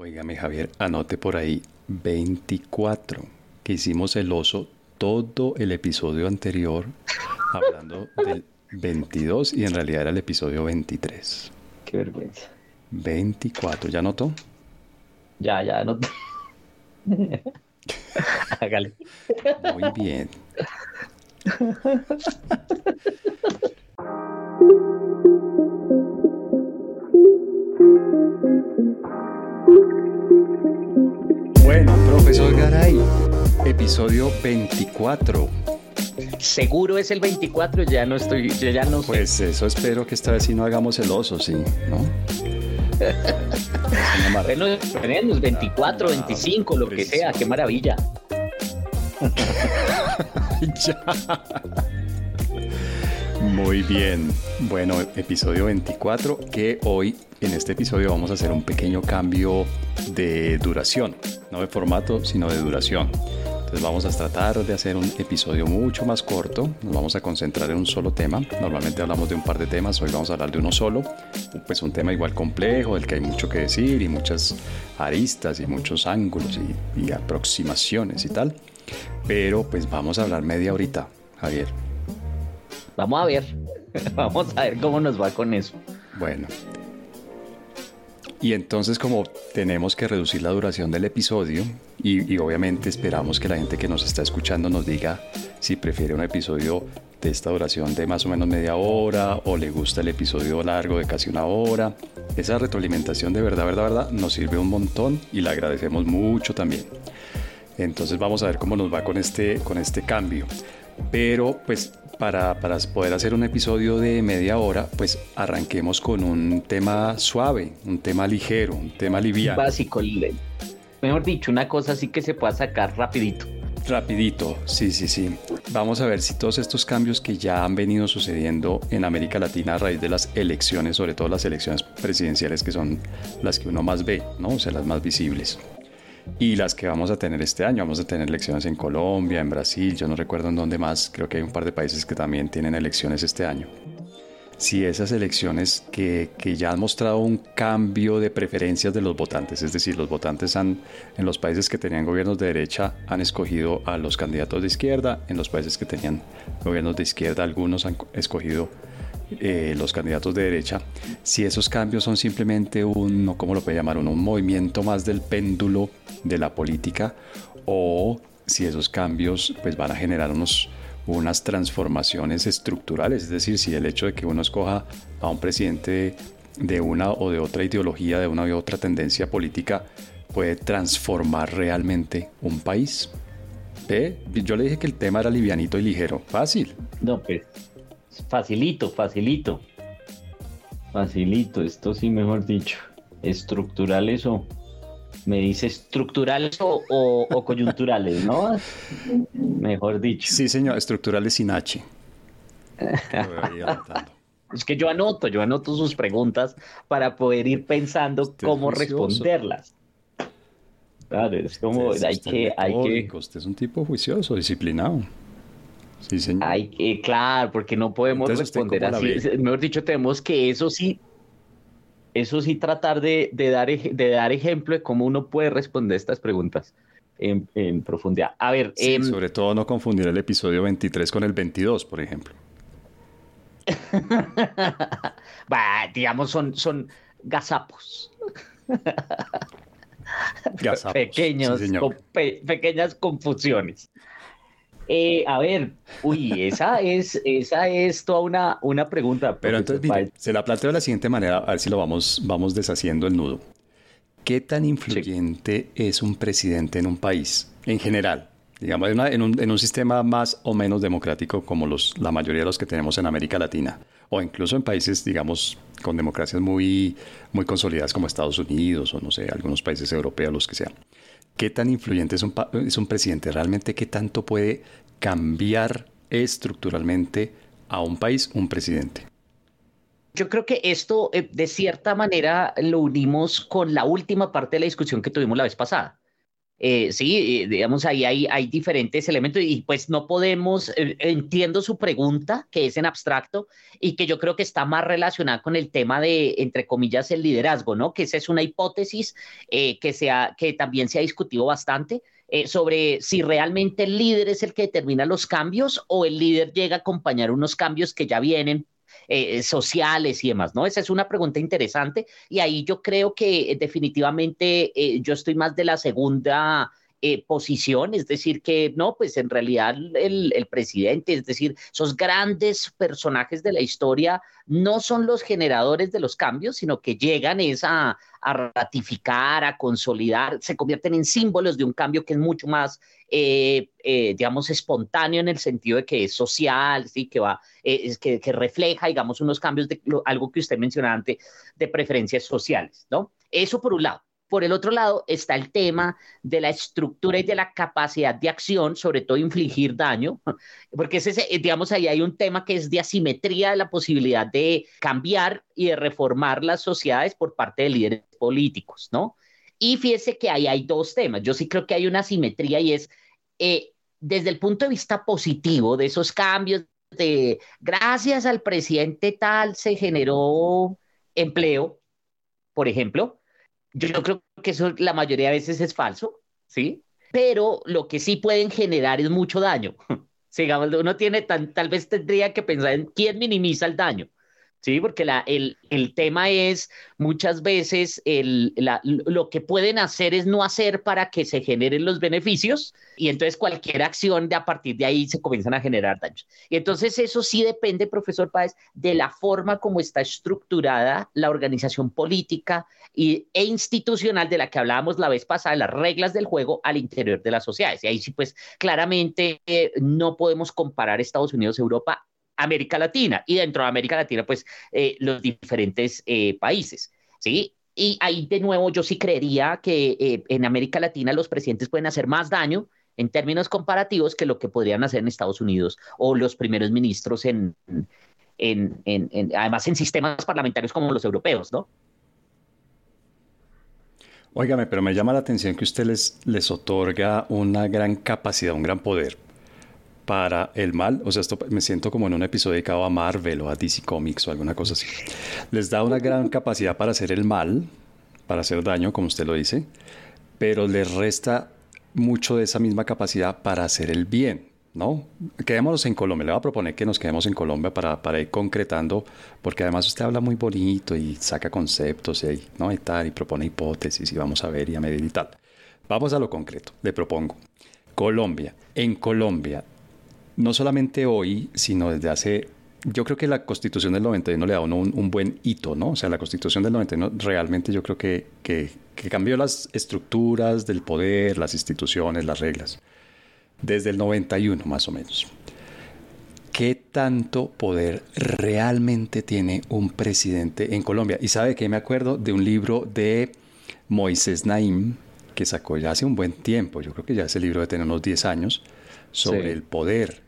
Óigame, Javier, anote por ahí 24, que hicimos el oso todo el episodio anterior hablando del 22 y en realidad era el episodio 23. Qué vergüenza. 24, ¿ya anotó? Ya, ya anoté. Hágale. Muy bien. profesor Garay, episodio 24. Seguro es el 24, ya no estoy, yo ya no sé. Pues eso espero que esta vez sí no hagamos el oso, sí, ¿no? bueno, tenemos 24, 25, lo que sea, qué maravilla. ya. Muy bien. Bueno, episodio 24, que hoy en este episodio vamos a hacer un pequeño cambio de duración, no de formato, sino de duración. Entonces vamos a tratar de hacer un episodio mucho más corto, nos vamos a concentrar en un solo tema, normalmente hablamos de un par de temas, hoy vamos a hablar de uno solo, pues un tema igual complejo, del que hay mucho que decir y muchas aristas y muchos ángulos y, y aproximaciones y tal, pero pues vamos a hablar media horita, Javier. Vamos a ver, vamos a ver cómo nos va con eso. Bueno, y entonces como tenemos que reducir la duración del episodio y, obviamente esperamos que la gente que nos está escuchando nos diga si prefiere un episodio de esta duración de más o menos media hora o le gusta el episodio largo de casi una hora. Esa retroalimentación de verdad, verdad, verdad nos sirve un montón y la agradecemos mucho también. Entonces vamos a ver cómo nos va con este, con este cambio. Pero pues para, para, poder hacer un episodio de media hora, pues arranquemos con un tema suave, un tema ligero, un tema liviano. Básico, mejor dicho, una cosa así que se pueda sacar rapidito. Rapidito, sí, sí, sí. Vamos a ver si todos estos cambios que ya han venido sucediendo en América Latina a raíz de las elecciones, sobre todo las elecciones presidenciales que son las que uno más ve, ¿no? O sea, las más visibles y las que vamos a tener este año. Vamos a tener elecciones en Colombia, en Brasil, yo no recuerdo en dónde más, creo que hay un par de países que también tienen elecciones este año. Si esas elecciones que, que ya han mostrado un cambio de preferencias de los votantes, es decir, los votantes han, en los países que tenían gobiernos de derecha han escogido a los candidatos de izquierda, en los países que tenían gobiernos de izquierda algunos han escogido eh, los candidatos de derecha, si esos cambios son simplemente un, ¿cómo lo puede llamar? Un, un movimiento más del péndulo de la política o si esos cambios pues van a generar unos, unas transformaciones estructurales, es decir, si el hecho de que uno escoja a un presidente de una o de otra ideología, de una u otra tendencia política, puede transformar realmente un país. Yo le dije que el tema era livianito y ligero, fácil. No, pues Facilito, facilito. Facilito, esto sí, mejor dicho. Estructurales o. Me dice estructurales o, coyunturales, ¿no? Mejor dicho. Sí, señor, estructurales sin H. es que yo anoto, yo anoto sus preguntas para poder ir pensando cómo responderlas. Claro, es como, hay que, hay que... Usted es un tipo juicioso, disciplinado. Sí, señor. Ay, claro, porque no podemos responder así. Mejor dicho, tenemos que eso sí, eso sí tratar de, dar, de dar ejemplo de cómo uno puede responder estas preguntas en, profundidad. A ver, em, sobre todo no confundir el episodio 23 con el 22, por ejemplo. digamos, son, son gazapos. gazapos Pequeños, pequeñas confusiones. Eh, a ver, uy, esa es, esa es toda una, una pregunta. Pero entonces, se la planteo de la siguiente manera, a ver si lo vamos, vamos deshaciendo el nudo. ¿Qué tan influyente es un presidente en un país, en general? Digamos, en, un, en, un, sistema más o menos democrático como los, la mayoría de los que tenemos en América Latina, o incluso en países, digamos, con democracias muy, muy consolidadas como Estados Unidos, o no sé, algunos países europeos, los que sean. ¿Qué tan influyente es un, es un presidente? ¿Realmente qué tanto puede cambiar estructuralmente a un país un presidente? Yo creo que esto, eh, de cierta manera, lo unimos con la última parte de la discusión que tuvimos la vez pasada. Eh, sí, digamos, ahí hay, hay diferentes elementos y pues no podemos, eh, entiendo su pregunta, que es en abstracto y que yo creo que está más relacionada con el tema de, entre comillas, el liderazgo, ¿no? Que esa es una hipótesis eh, que, sea, que también se ha discutido bastante. Sobre si realmente el líder es el que determina los cambios o el líder llega a acompañar unos cambios que ya vienen eh, sociales y demás, ¿no? Esa es una pregunta interesante y ahí yo creo que eh, definitivamente eh, yo estoy más de la segunda posición, es decir, que no, pues en realidad el, presidente, es decir, esos grandes personajes de la historia no son los generadores de los cambios, sino que llegan es a, ratificar, a consolidar, se convierten en símbolos de un cambio que es mucho más, eh, eh, digamos, espontáneo en el sentido de que es social, ¿sí? que, va, eh, es que, refleja, digamos, unos cambios de algo que usted mencionaba antes, de preferencias sociales, ¿no? Eso por un lado. Por el otro lado está el tema de la estructura y de la capacidad de acción, sobre todo infligir daño, porque ese, digamos, ahí hay un tema que es de asimetría de la posibilidad de cambiar y de reformar las sociedades por parte de líderes políticos, ¿no? Y fíjese que ahí hay dos temas. Yo sí creo que hay una asimetría y es, eh, desde el punto de vista positivo de esos cambios, de gracias al presidente tal se generó empleo, por ejemplo, yo creo que eso la mayoría de veces es falso, ¿sí? Pero lo que sí pueden generar es mucho daño. Sigamos, uno tiene tan, tal vez tendría que pensar en quién minimiza el daño. Sí, porque la, el, el, tema es muchas veces el, la, lo que pueden hacer es no hacer para que se generen los beneficios y entonces cualquier acción de a partir de ahí se comienzan a generar daños. Y entonces eso sí depende, profesor Páez, de la forma como está estructurada la organización política y, e institucional de la que hablábamos la vez pasada, las reglas del juego al interior de las sociedades. Y ahí sí, pues claramente eh, no podemos comparar Estados Unidos, Europa América Latina y dentro de América Latina, pues eh, los diferentes eh, países, ¿sí? Y ahí de nuevo yo sí creería que eh, en América Latina los presidentes pueden hacer más daño en términos comparativos que lo que podrían hacer en Estados Unidos o los primeros ministros en, en, en, además en sistemas parlamentarios como los europeos, ¿no? Óigame, pero me llama la atención que usted les, les otorga una gran capacidad, un gran poder para el mal, o sea, esto me siento como en un episodio dedicado a Marvel o a DC Comics o alguna cosa así. Les da una gran capacidad para hacer el mal, para hacer daño, como usted lo dice, pero les resta mucho de esa misma capacidad para hacer el bien, ¿no? Quedémonos en Colombia, le voy a proponer que nos quedemos en Colombia para, para ir concretando, porque además usted habla muy bonito y saca conceptos y, ¿no? y tal, y propone hipótesis y vamos a ver y a medir y tal. Vamos a lo concreto, le propongo. Colombia, en Colombia, no solamente hoy, sino desde hace yo creo que la constitución del 91 le da uno un, buen hito, ¿no? O sea, la constitución del 91 realmente yo creo que, que, cambió las estructuras del poder, las instituciones, las reglas. Desde el 91 más o menos. ¿Qué tanto poder realmente tiene un presidente en Colombia? Y sabe que me acuerdo de un libro de Moisés Naim que sacó ya hace un buen tiempo, yo creo que ya ese libro debe tener unos 10 años, sobre el poder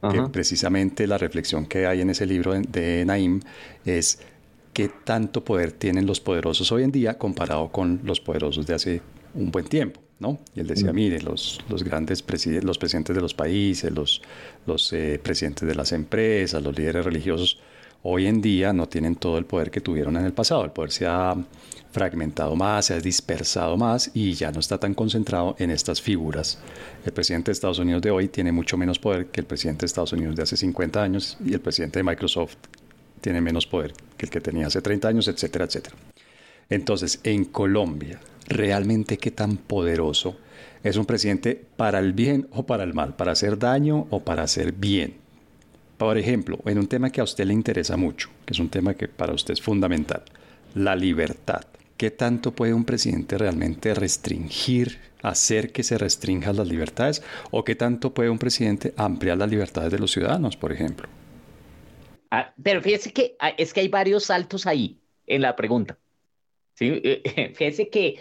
que precisamente la reflexión que hay en ese libro de, Naim es qué tanto poder tienen los poderosos hoy en día comparado con los poderosos de hace un buen tiempo. ¿no? Y él decía, mm. mire, los, los grandes presidentes, los presidentes de los países, los, los eh, presidentes de las empresas, los líderes religiosos, hoy en día no tienen todo el poder que tuvieron en el pasado. El poder se ha fragmentado más, se ha dispersado más y ya no está tan concentrado en estas figuras. El presidente de Estados Unidos de hoy tiene mucho menos poder que el presidente de Estados Unidos de hace 50 años y el presidente de Microsoft tiene menos poder que el que tenía hace 30 años, etcétera, etcétera. Entonces, en Colombia, ¿realmente qué tan poderoso es un presidente para el bien o para el mal? ¿Para hacer daño o para hacer bien? Por ejemplo, en un tema que a usted le interesa mucho, que es un tema que para usted es fundamental, la libertad. ¿Qué tanto puede un presidente realmente restringir, hacer que se restrinjan las libertades? ¿O qué tanto puede un presidente ampliar las libertades de los ciudadanos, por ejemplo? Ah, pero fíjese que ah, es que hay varios saltos ahí en la pregunta. ¿sí? Fíjese que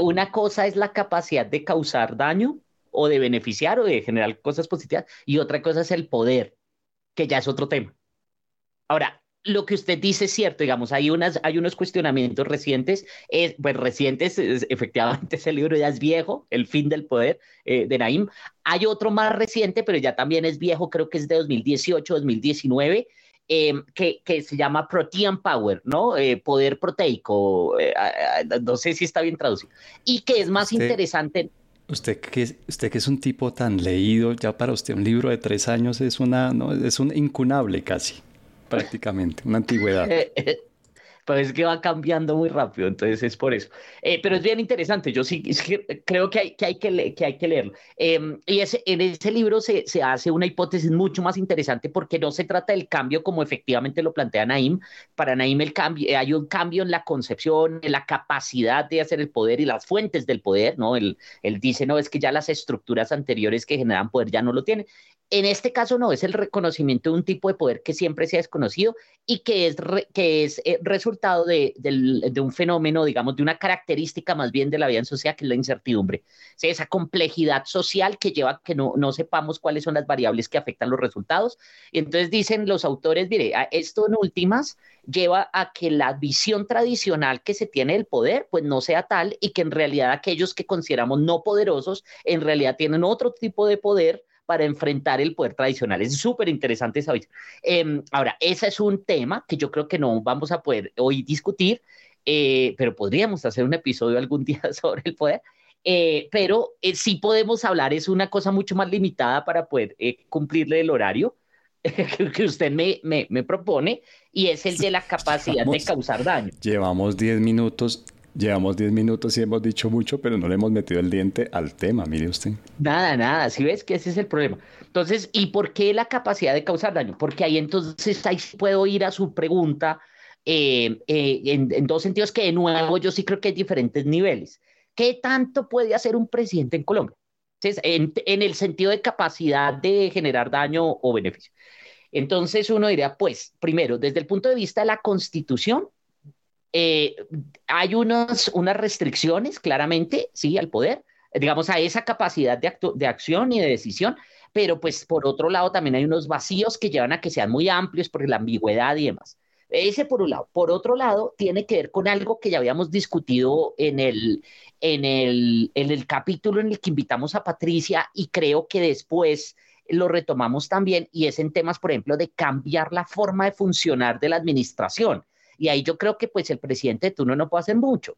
una cosa es la capacidad de causar daño o de beneficiar o de generar cosas positivas y otra cosa es el poder, que ya es otro tema. Ahora, lo que usted dice es cierto, digamos, hay, unas, hay unos cuestionamientos recientes, es, pues recientes, efectivamente ese libro ya es viejo, El fin del poder eh, de Naim. Hay otro más reciente, pero ya también es viejo, creo que es de 2018, 2019, em, que, que, se llama Protein Power, ¿no? Eh, poder proteico, eh, no sé si está bien traducido. Y que es más interesante. Usted que, usted que es un tipo tan leído, ya para usted un libro de tres años es, una, ¿no? es un incunable casi prácticamente, una antigüedad. pues es que va cambiando muy rápido, entonces es por eso. Eh, pero es bien interesante, yo sí creo que hay que, hay que, que, hay que leerlo. Em, y ese, en ese libro se, se, hace una hipótesis mucho más interesante porque no se trata del cambio como efectivamente lo plantea Naim. Para Naim el cambio, eh, hay un cambio en la concepción, en la capacidad de hacer el poder y las fuentes del poder, ¿no? Él, él dice, no, es que ya las estructuras anteriores que generan poder ya no lo tienen. En este caso no, es el reconocimiento de un tipo de poder que siempre se ha desconocido y que es, que es eh, de, un fenómeno, digamos, de una característica más bien de la vida en sociedad, que es la incertidumbre. esa complejidad social que lleva a que no, no sepamos cuáles son las variables que afectan los resultados. Y entonces dicen los autores, mire, esto en últimas lleva a que la visión tradicional que se tiene del poder, pues no sea tal y que en realidad aquellos que consideramos no poderosos, en realidad tienen otro tipo de poder para enfrentar el poder tradicional. Es súper interesante esa eh, ahora, ese es un tema que yo creo que no vamos a poder hoy discutir, eh, pero podríamos hacer un episodio algún día sobre el poder. Eh, pero eh, sí podemos hablar, es una cosa mucho más limitada para poder cumplirle el horario que usted me, me, me, propone y es el de la capacidad de causar daño. Llevamos 10 minutos Llevamos 10 minutos y hemos dicho mucho, pero no le hemos metido el diente al tema, mire usted. Nada, nada, si ves que ese es el problema. Entonces, ¿y por qué la capacidad de causar daño? Porque ahí entonces ahí puedo ir a su pregunta eh, eh, en, dos sentidos que de nuevo yo sí creo que hay diferentes niveles. ¿Qué tanto puede hacer un presidente en Colombia? Entonces, en, en el sentido de capacidad de generar daño o beneficio. Entonces uno diría, pues, primero, desde el punto de vista de la constitución, eh, hay unas restricciones, claramente, sí, al poder, digamos, a esa capacidad de, de acción y de decisión, pero pues por otro lado también hay unos vacíos que llevan a que sean muy amplios por la ambigüedad y demás. Ese por un lado. Por otro lado, tiene que ver con algo que ya habíamos discutido en el, en el, en el capítulo en el que invitamos a Patricia y creo que después lo retomamos también y es en temas, por ejemplo, de cambiar la forma de funcionar de la administración. Y ahí yo creo que pues el presidente de turno no puede hacer mucho.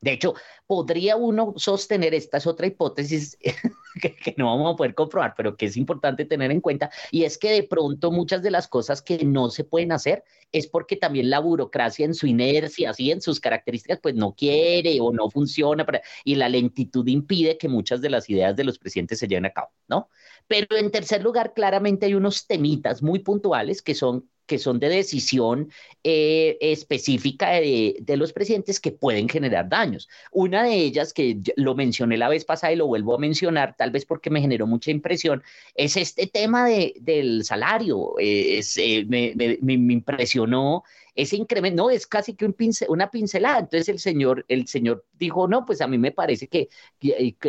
De hecho, podría uno sostener, esta es otra hipótesis que, no vamos a poder comprobar, pero que es importante tener en cuenta, y es que de pronto muchas de las cosas que no se pueden hacer es porque también la burocracia en su inercia, así en sus características, pues no quiere o no funciona, y la lentitud impide que muchas de las ideas de los presidentes se lleven a cabo, ¿no? Pero en tercer lugar, claramente hay unos temitas muy puntuales que son que son de decisión eh, específica de, los presidentes que pueden generar daños. Una de ellas, que lo mencioné la vez pasada y lo vuelvo a mencionar, tal vez porque me generó mucha impresión, es este tema de, del salario. Eh, eh, me, impresionó ese incremento, no, es casi que un una pincelada. Entonces el señor, el señor dijo, no, pues a mí me parece que,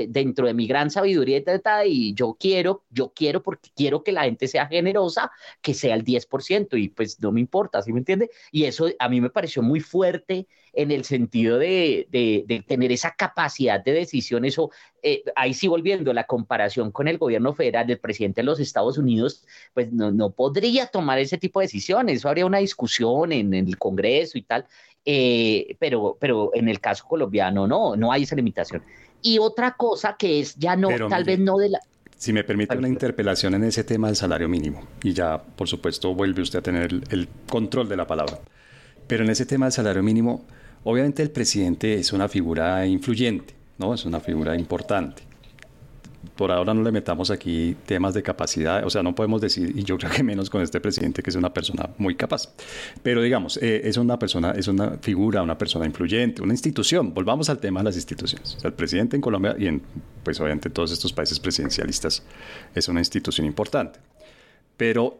dentro de mi gran sabiduría y yo quiero, yo quiero porque quiero que la gente sea generosa, que sea el 10% y pues no me importa, ¿sí me entiende? Y eso a mí me pareció muy fuerte en el sentido de, de, tener esa capacidad de decisión, eso, eh, ahí sí volviendo la comparación con el gobierno federal del presidente de los Estados Unidos, pues no, no podría tomar ese tipo de decisiones, eso habría una discusión en, el Congreso y tal, eh, pero, pero en el caso colombiano no, no hay esa limitación. Y otra cosa que es ya no, tal vez no de la... Si me permite una interpelación en ese tema del salario mínimo, y ya, por supuesto, vuelve usted a tener el control de la palabra. Pero en ese tema del salario mínimo, Obviamente el presidente es una figura influyente, ¿no? Es una figura importante. Por ahora no le metamos aquí temas de capacidad, o sea, no podemos decir, y yo creo que menos con este presidente que es una persona muy capaz. Pero digamos, eh, es una persona, es una figura, una persona influyente, una institución. Volvamos al tema de las instituciones. el presidente en Colombia y en, pues obviamente todos estos países presidencialistas es una institución importante. Pero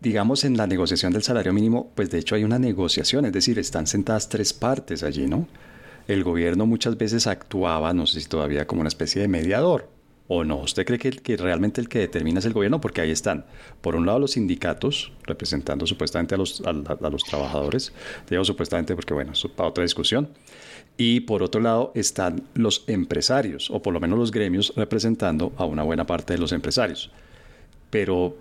digamos, en la negociación del salario mínimo, pues de hecho hay una negociación, es decir, están sentadas tres partes allí, ¿no? El gobierno muchas veces actuaba, no sé si todavía, como una especie de mediador, ¿O no? ¿Usted cree que, que, realmente el que determina es el gobierno? Porque ahí están, por un lado los sindicatos, representando supuestamente a los, a, los trabajadores, digo supuestamente porque, bueno, para otra discusión, y por otro lado están los empresarios, o por lo menos los gremios, representando a una buena parte de los empresarios. Pero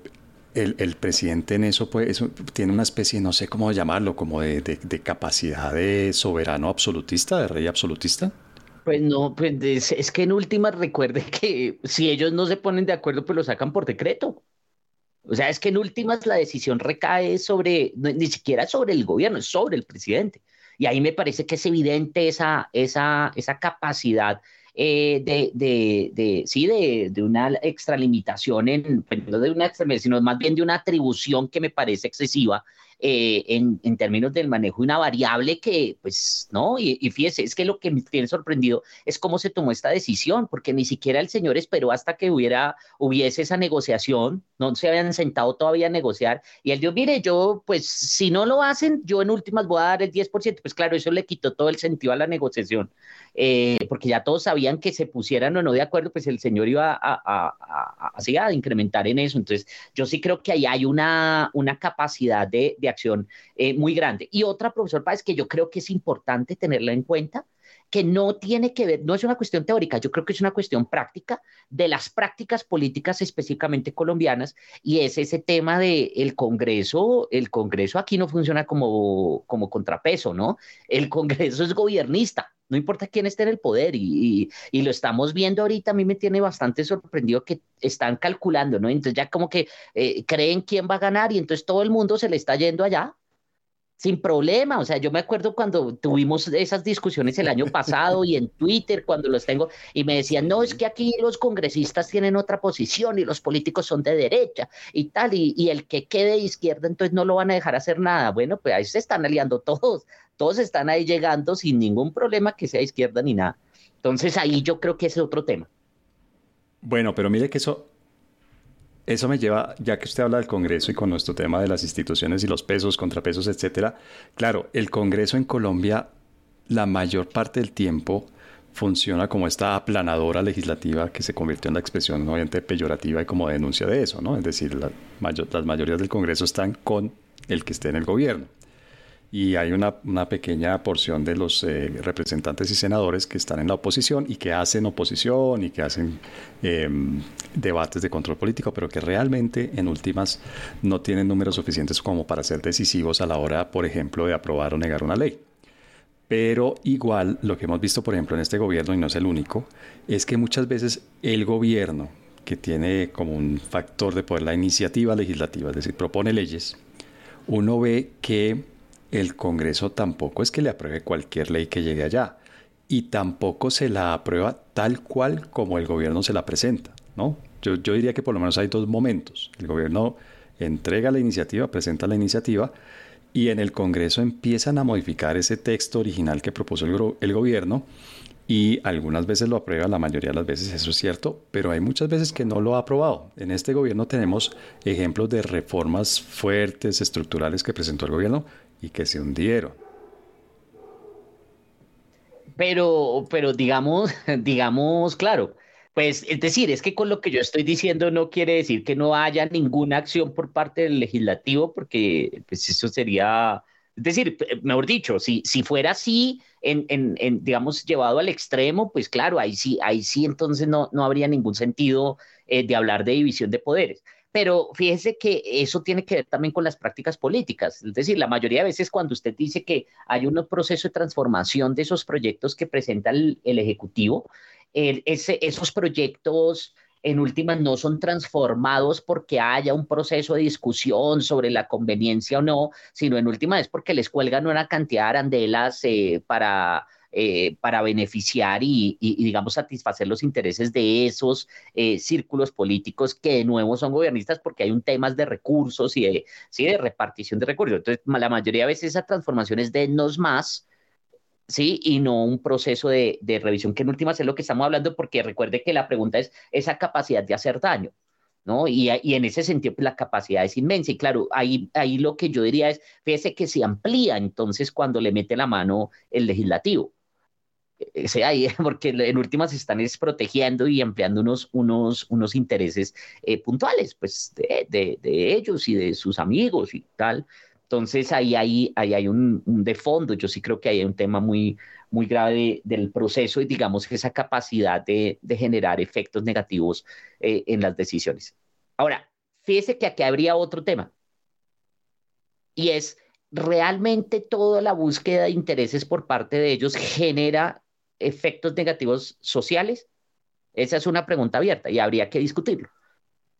el, el presidente en eso, pues, tiene una especie, no sé cómo llamarlo, como de, de capacidad de soberano absolutista, de rey absolutista. Pues no, pues es, que en últimas recuerde que si ellos no se ponen de acuerdo, pues lo sacan por decreto. O sea, es que en últimas la decisión recae sobre, ni siquiera sobre el gobierno, es sobre el presidente. Y ahí me parece que es evidente esa, esa, esa capacidad eh, de, de, de, sí, de, de, una extralimitación, en, pues, no de una extralimitación, sino más bien de una atribución que me parece excesiva eh, en, en, términos del manejo una variable que, pues, no, y, y, fíjese, es que lo que me tiene sorprendido es cómo se tomó esta decisión, porque ni siquiera el señor esperó hasta que hubiera, hubiese esa negociación, no se habían sentado todavía a negociar, y él dijo, mire, yo, pues, si no lo hacen, yo en últimas voy a dar el 10%, pues claro, eso le quitó todo el sentido a la negociación, eh, porque ya todos sabían que se pusieran o no de acuerdo, pues el señor iba a, a, a, a, incrementar en eso, entonces yo sí creo que ahí hay una, una capacidad de, de acción eh, muy grande. Y otra, profesor Páez, que yo creo que es importante tenerla en cuenta, que no tiene que ver, no es una cuestión teórica, yo creo que es una cuestión práctica de las prácticas políticas específicamente colombianas y es ese tema de el Congreso, el Congreso aquí no funciona como, como contrapeso, ¿no? El Congreso es gobernista, no importa quién esté en el poder y, y, lo estamos viendo ahorita, a mí me tiene bastante sorprendido que están calculando, ¿no? Entonces ya como que eh, creen quién va a ganar y entonces todo el mundo se le está yendo allá sin problema. O sea, yo me acuerdo cuando tuvimos esas discusiones el año pasado y en Twitter cuando los tengo y me decían, no, es que aquí los congresistas tienen otra posición y los políticos son de derecha y tal, y, y el que quede de izquierda entonces no lo van a dejar hacer nada. Bueno, pues ahí se están aliando todos, todos están ahí llegando sin ningún problema que sea izquierda ni nada. Entonces ahí yo creo que ese es otro tema. Bueno, pero mire que eso, eso me lleva, ya que usted habla del Congreso y con nuestro tema de las instituciones y los pesos, contrapesos, etcétera. Claro, el Congreso en Colombia, la mayor parte del tiempo funciona como esta aplanadora legislativa que se convirtió en la expresión obviamente peyorativa y como denuncia de eso, ¿no? Es decir, la mayor, las mayorías del Congreso están con el que esté en el gobierno y hay una, una, pequeña porción de los eh, representantes y senadores que están en la oposición y que hacen oposición y que hacen eh, debates de control político, pero que realmente en últimas no tienen números suficientes como para ser decisivos a la hora, por ejemplo, de aprobar o negar una ley. Pero igual lo que hemos visto, por ejemplo, en este gobierno, y no es el único, es que muchas veces el gobierno, que tiene como un factor de poder la iniciativa legislativa, es decir, propone leyes, uno ve que el Congreso tampoco es que le apruebe cualquier ley que llegue allá y tampoco se la aprueba tal cual como el gobierno se la presenta, ¿no? Yo, diría que por lo menos hay dos momentos. El gobierno entrega la iniciativa, presenta la iniciativa y en el Congreso empiezan a modificar ese texto original que propuso el, el gobierno y algunas veces lo aprueba, la mayoría de las veces eso es cierto, pero hay muchas veces que no lo ha aprobado. En este gobierno tenemos ejemplos de reformas fuertes, estructurales que presentó el gobierno y que se hundieron. Pero, pero digamos, digamos, claro, pues es decir, es que con lo que yo estoy diciendo no quiere decir que no haya ninguna acción por parte del legislativo, porque pues eso sería, es decir, mejor dicho, si, si fuera así, en, en, en, digamos, llevado al extremo, pues claro, ahí sí, ahí sí entonces no, no habría ningún sentido eh, de hablar de división de poderes. Pero fíjese que eso tiene que ver también con las prácticas políticas. Es decir, la mayoría de veces cuando usted dice que hay un proceso de transformación de esos proyectos que presenta el, Ejecutivo, esos proyectos en últimas no son transformados porque haya un proceso de discusión sobre la conveniencia o no, sino en última es porque les cuelgan una cantidad de arandelas eh, para eh, para beneficiar y, y, digamos, satisfacer los intereses de esos eh, círculos políticos que de nuevo son gobernistas porque hay un tema de recursos y de, ¿sí? de repartición de recursos. Entonces, la mayoría de veces esa transformación es de nos más, ¿sí? Y no un proceso de, de revisión, que en últimas es lo que estamos hablando, porque recuerde que la pregunta es esa capacidad de hacer daño. ¿no? Y, y, en ese sentido, pues, la capacidad es inmensa. Y claro, ahí, ahí lo que yo diría es, fíjese que se amplía entonces cuando le mete la mano el legislativo. Sea ahí, porque en últimas están es protegiendo y ampliando unos, unos, unos intereses eh, puntuales, pues de, de, ellos y de sus amigos y tal. Entonces ahí, ahí, ahí hay un, de fondo, yo sí creo que hay un tema muy, muy grave del proceso y digamos esa capacidad de, de generar efectos negativos eh, en las decisiones. Ahora, fíjese que aquí habría otro tema y es realmente toda la búsqueda de intereses por parte de ellos genera efectos negativos sociales? Esa es una pregunta abierta y habría que discutirlo.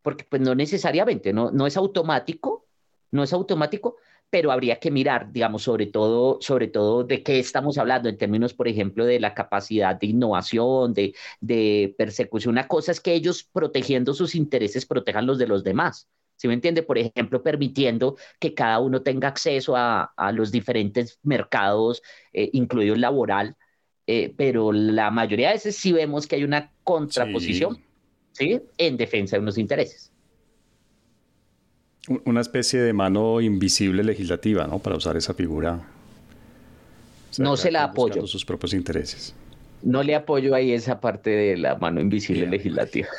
Porque pues no necesariamente, no, no es automático, no es automático, pero habría que mirar, digamos, sobre todo, sobre todo de qué estamos hablando en términos, por ejemplo, de la capacidad de innovación, de, de persecución. Una cosa es que ellos protegiendo sus intereses protejan los de los demás. ¿Sí me entiende? Por ejemplo, permitiendo que cada uno tenga acceso a, a los diferentes mercados, eh, incluido laboral, eh, pero la mayoría de veces sí vemos que hay una contraposición sí. en defensa de unos intereses. Una especie de mano invisible legislativa, ¿no? Para usar esa figura. no se la apoyo. sus propios intereses. No le apoyo ahí esa parte de la mano invisible legislativa.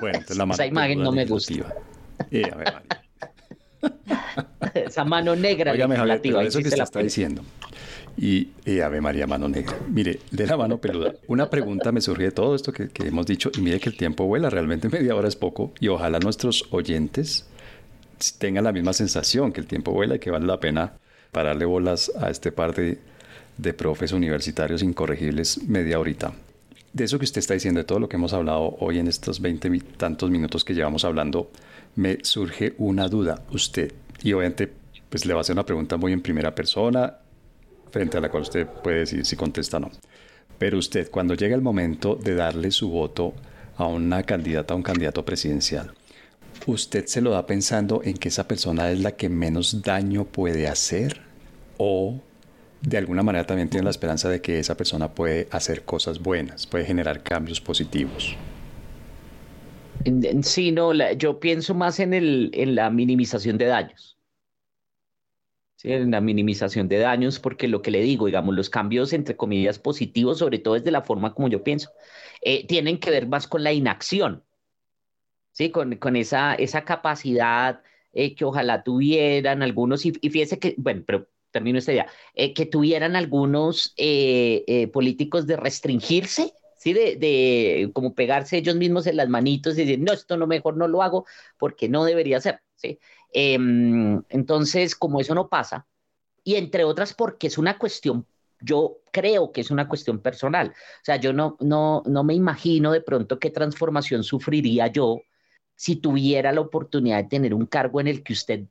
Bueno, la mano Esa imagen no me gusta. esa mano negra legislativa. eso que se está diciendo. Y Ave María Mano Negra. Mire, de la mano peluda, una pregunta me surge de todo esto que, hemos dicho, y mire que el tiempo vuela, realmente media hora es poco, y ojalá nuestros oyentes tengan la misma sensación, que el tiempo vuela y que vale la pena pararle bolas a este par de, de profes universitarios incorregibles media horita. De eso que usted está diciendo, de todo lo que hemos hablado hoy en estos veinte tantos minutos que llevamos hablando, me surge una duda. Usted, y obviamente, pues le va a hacer una pregunta muy en primera persona, frente a la cual usted puede decir si contesta o no. Pero usted, cuando llega el momento de darle su voto a una candidata, a un candidato presidencial, ¿usted se lo da pensando en que esa persona es la que menos daño puede hacer? ¿O de alguna manera también tiene la esperanza de que esa persona puede hacer cosas buenas, puede generar cambios positivos? Sí, no, yo pienso más en, el, en la minimización de daños en la minimización de daños, porque lo que le digo, digamos, los cambios entre comillas positivos, sobre todo desde la forma como yo pienso, eh, tienen que ver más con la inacción, ¿sí? Con, con esa, esa capacidad eh, que ojalá tuvieran algunos, y, fíjese que, bueno, pero termino esta idea, eh, que tuvieran algunos políticos de restringirse, ¿sí? De, de, como pegarse ellos mismos en las manitos y decir, no, esto no, mejor no lo hago porque no debería ser, ¿sí? Em, entonces, como eso no pasa, y entre otras porque es una cuestión, yo creo que es una cuestión personal. O sea, yo no, no, no me imagino de pronto qué transformación sufriría yo si tuviera la oportunidad de tener un cargo en el que usted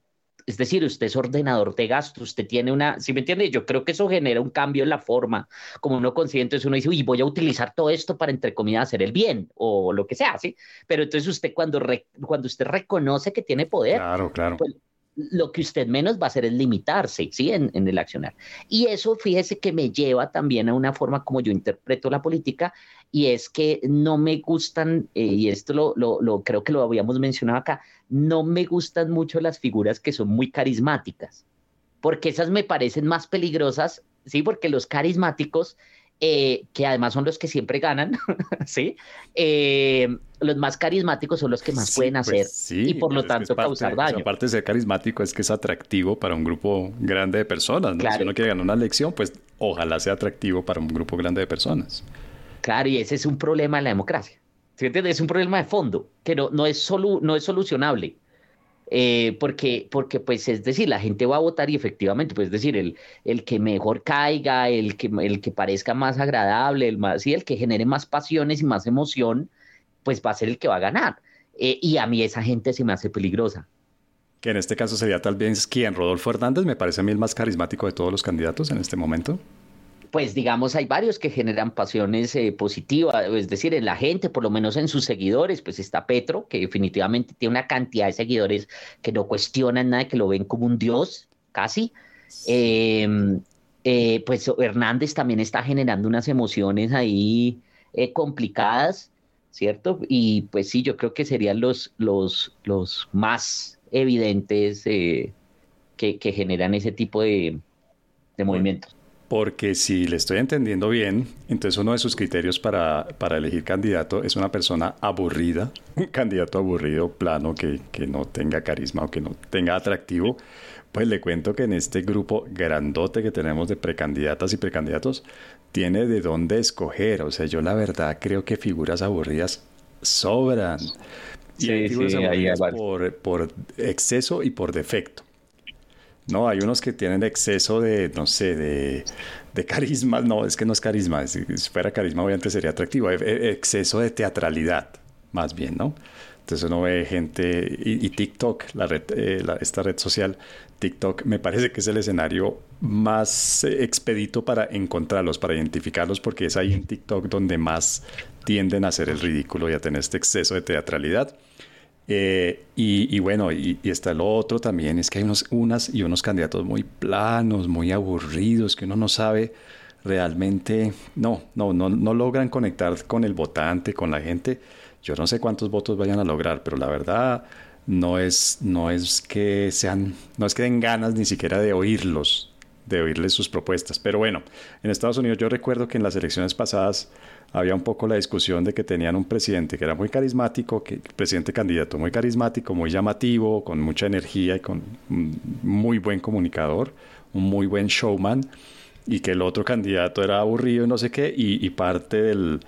es decir, usted es ordenador de gastos, usted tiene una, ¿sí me entiende? Yo creo que eso genera un cambio en la forma, como uno consciente, entonces uno dice, uy, voy a utilizar todo esto para, entre comillas, hacer el bien, o lo que sea, ¿sí? Pero entonces usted cuando, cuando usted reconoce que tiene poder, claro, claro. Pues, lo que usted menos va a hacer es limitarse, ¿sí? En, el accionar. Y eso, fíjese que me lleva también a una forma como yo interpreto la política, y es que no me gustan, eh, y esto lo, lo, creo que lo habíamos mencionado acá, no me gustan mucho las figuras que son muy carismáticas, porque esas me parecen más peligrosas, ¿sí? Porque los carismáticos eh, que además son los que siempre ganan, ¿sí? Eh, los más carismáticos son los que más pueden pues hacer y por lo tanto causar daño. aparte de ser carismático es que es atractivo para un grupo grande de personas. Si uno quiere ganar una elección, pues ojalá sea atractivo para un grupo grande de personas. Claro, y ese es un problema en la democracia. ¿sí? Es un problema de fondo que no, no, es, solu no es solucionable. Eh, porque, porque, pues, es decir, la gente va a votar y efectivamente, pues, es decir, el, el que mejor caiga, el que, el que parezca más agradable, el, más, y el que genere más pasiones y más emoción, pues va a ser el que va a ganar. Eh, y a mí esa gente se me hace peligrosa. Que en este caso sería tal vez quién, Rodolfo Hernández, me parece a mí el más carismático de todos los candidatos en este momento pues digamos, hay varios que generan pasiones eh, positivas, es decir, en la gente, por lo menos en sus seguidores, pues está Petro, que definitivamente tiene una cantidad de seguidores que no cuestionan nada, que lo ven como un dios, casi. Em, eh, pues Hernández también está generando unas emociones ahí eh, complicadas, ¿cierto? Y pues sí, yo creo que serían los, los, los más evidentes que, generan ese tipo de, de movimientos. Porque si le estoy entendiendo bien, entonces uno de sus criterios para, para elegir candidato es una persona aburrida, un candidato aburrido, plano, que, que no tenga carisma o que no tenga atractivo. Pues le cuento que en este grupo grandote que tenemos de precandidatas y precandidatos, tiene de dónde escoger. O sea, yo la verdad creo que figuras aburridas sobran. Sí, sí, por, por exceso y por defecto. No, hay unos que tienen exceso de, no sé, de, de carisma. No, es que no es carisma. Si fuera carisma, obviamente sería atractivo. E, e, exceso de teatralidad, más bien, ¿no? Entonces uno ve gente y, TikTok, la red, eh, esta red social, TikTok, me parece que es el escenario más eh, expedito para encontrarlos, para identificarlos, porque es ahí en TikTok donde más tienden a hacer el ridículo y a tener este exceso de teatralidad. Eh, y, bueno, y, está lo otro también, es que hay unos, unas y unos candidatos muy planos, muy aburridos, que uno no sabe realmente, no, no, no, no logran conectar con el votante, con la gente. Yo no sé cuántos votos vayan a lograr, pero la verdad no es, no es que sean, no es que den ganas ni siquiera de oírlos, de oírles sus propuestas. Pero bueno, en Estados Unidos yo recuerdo que en las elecciones pasadas había un poco la discusión de que tenían un presidente que era muy carismático, que presidente candidato muy carismático, muy llamativo, con mucha energía y con muy buen comunicador, un muy buen showman, y que el otro candidato era aburrido y no sé qué, y, parte del,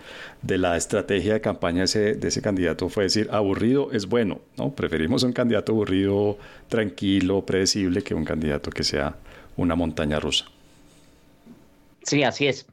de la estrategia de campaña de ese, de ese candidato fue decir, aburrido es bueno, ¿no? Preferimos un candidato aburrido, tranquilo, predecible, que un candidato que sea una montaña rusa. Sí, así es.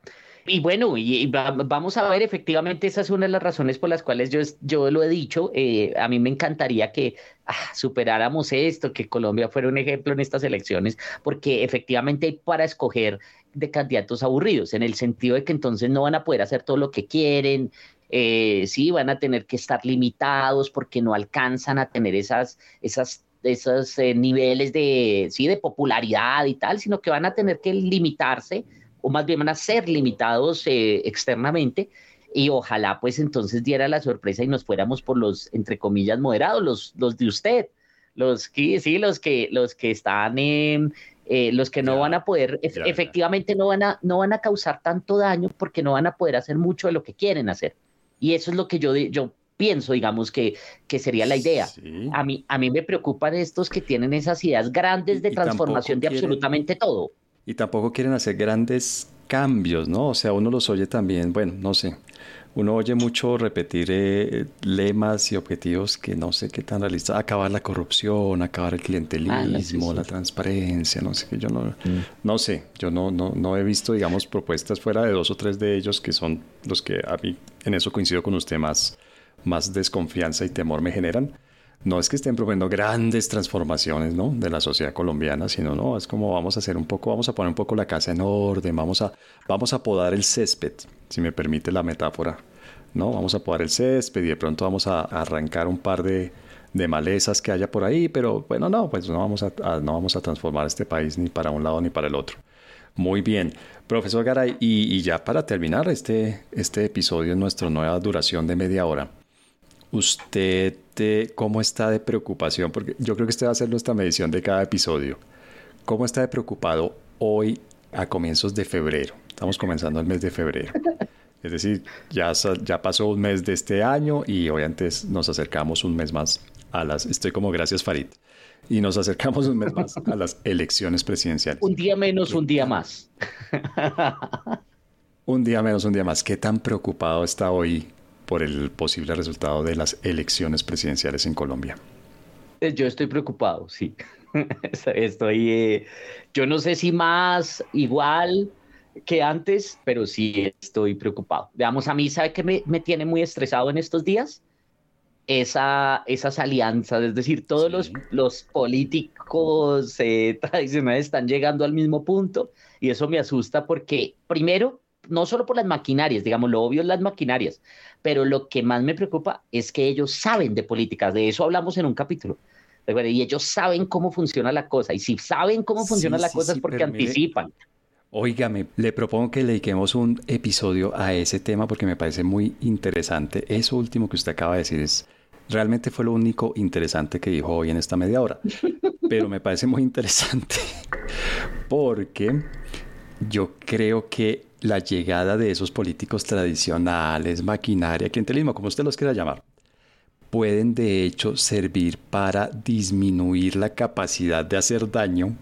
Y bueno, y, vamos a ver, efectivamente, esa es una de las razones por las cuales yo, yo lo he dicho. Eh, a mí me encantaría que ah, superáramos esto, que Colombia fuera un ejemplo en estas elecciones, porque efectivamente hay para escoger de candidatos aburridos, en el sentido de que entonces no van a poder hacer todo lo que quieren, eh, sí, van a tener que estar limitados porque no alcanzan a tener esas, esas esos eh, niveles de, sí, de popularidad y tal, sino que van a tener que limitarse o más bien van a ser limitados eh, externamente y ojalá pues entonces diera la sorpresa y nos fuéramos por los, entre comillas, moderados, los, los de usted, los que, sí, los que, los que están en... Eh, los que no van a poder, efectivamente no van a, no van a causar tanto daño porque no van a poder hacer mucho de lo que quieren hacer. Y eso es lo que yo, yo pienso, digamos, que, que sería la idea. A, mí, a mí me preocupan estos que tienen esas ideas grandes de transformación de absolutamente todo y tampoco quieren hacer grandes cambios, ¿no? O sea, uno los oye también, bueno, no sé, uno oye mucho repetir eh, lemas y objetivos que no sé qué tan realistas, acabar la corrupción, acabar el clientelismo, ah, la transparencia, no sé, yo no, mm. no sé, yo no, no, no he visto, digamos, propuestas fuera de dos o tres de ellos que son los que a mí, en eso coincido con usted, más, más desconfianza y temor me generan no es que estén proponiendo grandes transformaciones ¿no? de la sociedad colombiana, sino no, es como vamos a hacer un poco, vamos a poner un poco la casa en orden, vamos a, vamos a podar el césped, si me permite la metáfora, ¿no? Vamos a podar el césped y de pronto vamos a arrancar un par de, de malezas que haya por ahí, pero bueno, no, pues no vamos a, no vamos a transformar este país ni para un lado ni para el otro. Muy bien, profesor Garay, y, y ya para terminar este, este episodio en nuestra nueva duración de media hora, ¿usted cómo está de preocupación? Porque yo creo que usted va a hacer nuestra medición de cada episodio. ¿Cómo está de preocupado hoy a comienzos de febrero? Estamos comenzando el mes de febrero. Es decir, ya, ya pasó un mes de este año y hoy antes nos acercamos un mes más a las... Estoy como gracias Farid. Y nos acercamos un mes más a las elecciones presidenciales. Un día menos, un día más. un día menos, un día más. ¿Qué tan preocupado está hoy por el posible resultado de las elecciones presidenciales en Colombia? Eh, yo estoy preocupado, sí. Estoy, eh, yo no sé si más igual que antes, pero sí estoy preocupado. Veamos, a mí, ¿sabe qué me, me tiene muy estresado en estos días? Esa, esas alianzas, es decir, todos los, los políticos eh, tradicionales están llegando al mismo punto y eso me asusta porque, primero, no solo por las maquinarias, digamos, lo obvio es las maquinarias, pero lo que más me preocupa es que ellos saben de políticas, de eso hablamos en un capítulo. Y ellos saben cómo funciona la cosa. Y si saben cómo funciona la cosa es porque anticipan. Óigame, le propongo que le dediquemos un episodio a ese tema porque me parece muy interesante. Eso último que usted acaba de decir es realmente fue lo único interesante que dijo hoy en esta media hora. Pero me parece muy interesante porque yo creo que la llegada de esos políticos tradicionales, maquinaria, clientelismo, como usted los quiera llamar, pueden de hecho servir para disminuir la capacidad de hacer daño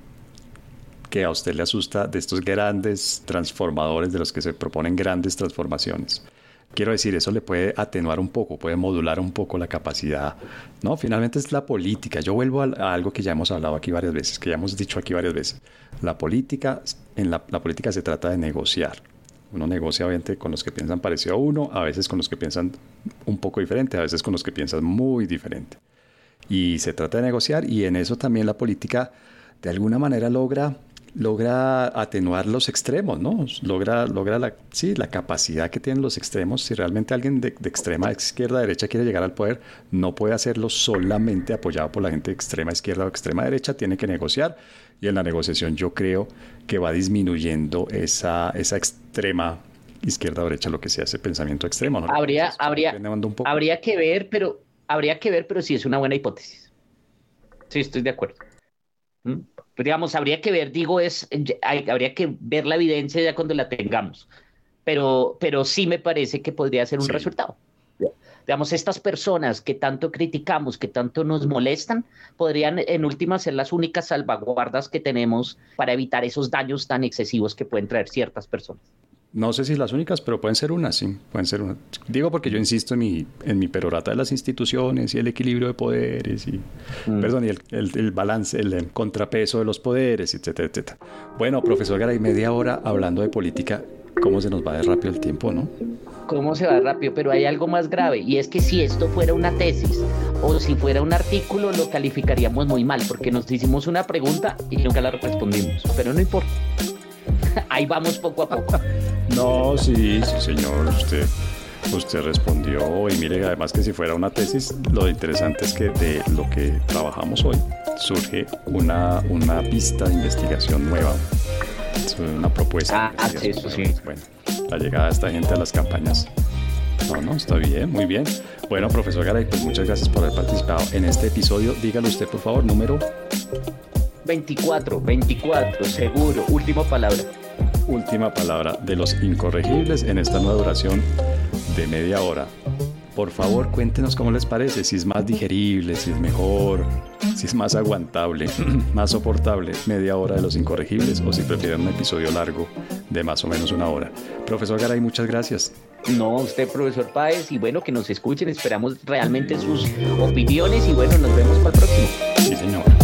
que a usted le asusta de estos grandes transformadores de los que se proponen grandes transformaciones. Quiero decir, eso le puede atenuar un poco, puede modular un poco la capacidad. No, finalmente es la política. Yo vuelvo a, algo que ya hemos hablado aquí varias veces, que ya hemos dicho aquí varias veces. La política, en la, la política se trata de negociar. Uno negocia con los que piensan parecido a uno, a veces con los que piensan un poco diferente, a veces con los que piensan muy diferente. Y se trata de negociar y en eso también la política de alguna manera logra logra atenuar los extremos, ¿no? Logra, logra la, sí, la capacidad que tienen los extremos. Si realmente alguien de, de extrema izquierda derecha quiere llegar al poder, no puede hacerlo solamente apoyado por la gente de extrema izquierda o extrema derecha, tiene que negociar. Y en la negociación yo creo que va disminuyendo esa, esa extrema izquierda o derecha, lo que sea ese pensamiento extremo. ¿no? Habría, habría, habría que ver, pero habría que ver, pero sí es una buena hipótesis. Sí, estoy de acuerdo. ¿Mm? Digamos, habría que ver, digo, es, habría que ver la evidencia ya cuando la tengamos, pero, pero sí me parece que podría ser un resultado. Digamos, estas personas que tanto criticamos, que tanto nos molestan, podrían en última ser las únicas salvaguardas que tenemos para evitar esos daños tan excesivos que pueden traer ciertas personas. No sé si las únicas, pero pueden ser unas, sí, pueden ser unas. Digo porque yo insisto en mi, en mi perorata de las instituciones y el equilibrio de poderes y, mm. perdón, y el, el, balance, el, contrapeso de los poderes, etcétera, etcétera. Bueno, profesor Garay, media hora hablando de política, ¿cómo se nos va de rápido el tiempo, no? ¿Cómo se va rápido? Pero hay algo más grave y es que si esto fuera una tesis o si fuera un artículo, lo calificaríamos muy mal porque nos hicimos una pregunta y nunca la respondimos, pero no importa. Ahí vamos poco a poco. No, sí, sí, señor. Usted, usted respondió. Y mire, además que si fuera una tesis, lo interesante es que de lo que trabajamos hoy surge una, una pista de investigación nueva. una propuesta. Ah, eso sí. Bueno, la llegada de esta gente a las campañas. No, no, está bien, muy bien. Bueno, profesor Garay, pues muchas gracias por haber participado en este episodio. Dígalo usted, por favor, número 24, 24, seguro. Última palabra. Última palabra de los incorregibles en esta nueva duración de media hora. Por favor, cuéntenos cómo les parece, si es más digerible, si es mejor, si es más aguantable, más soportable media hora de los incorregibles o si prefieren un episodio largo de más o menos una hora. Profesor Garay, muchas gracias. No, usted, profesor Páez, y bueno, que nos escuchen, esperamos realmente sus opiniones y bueno, nos vemos para el próximo.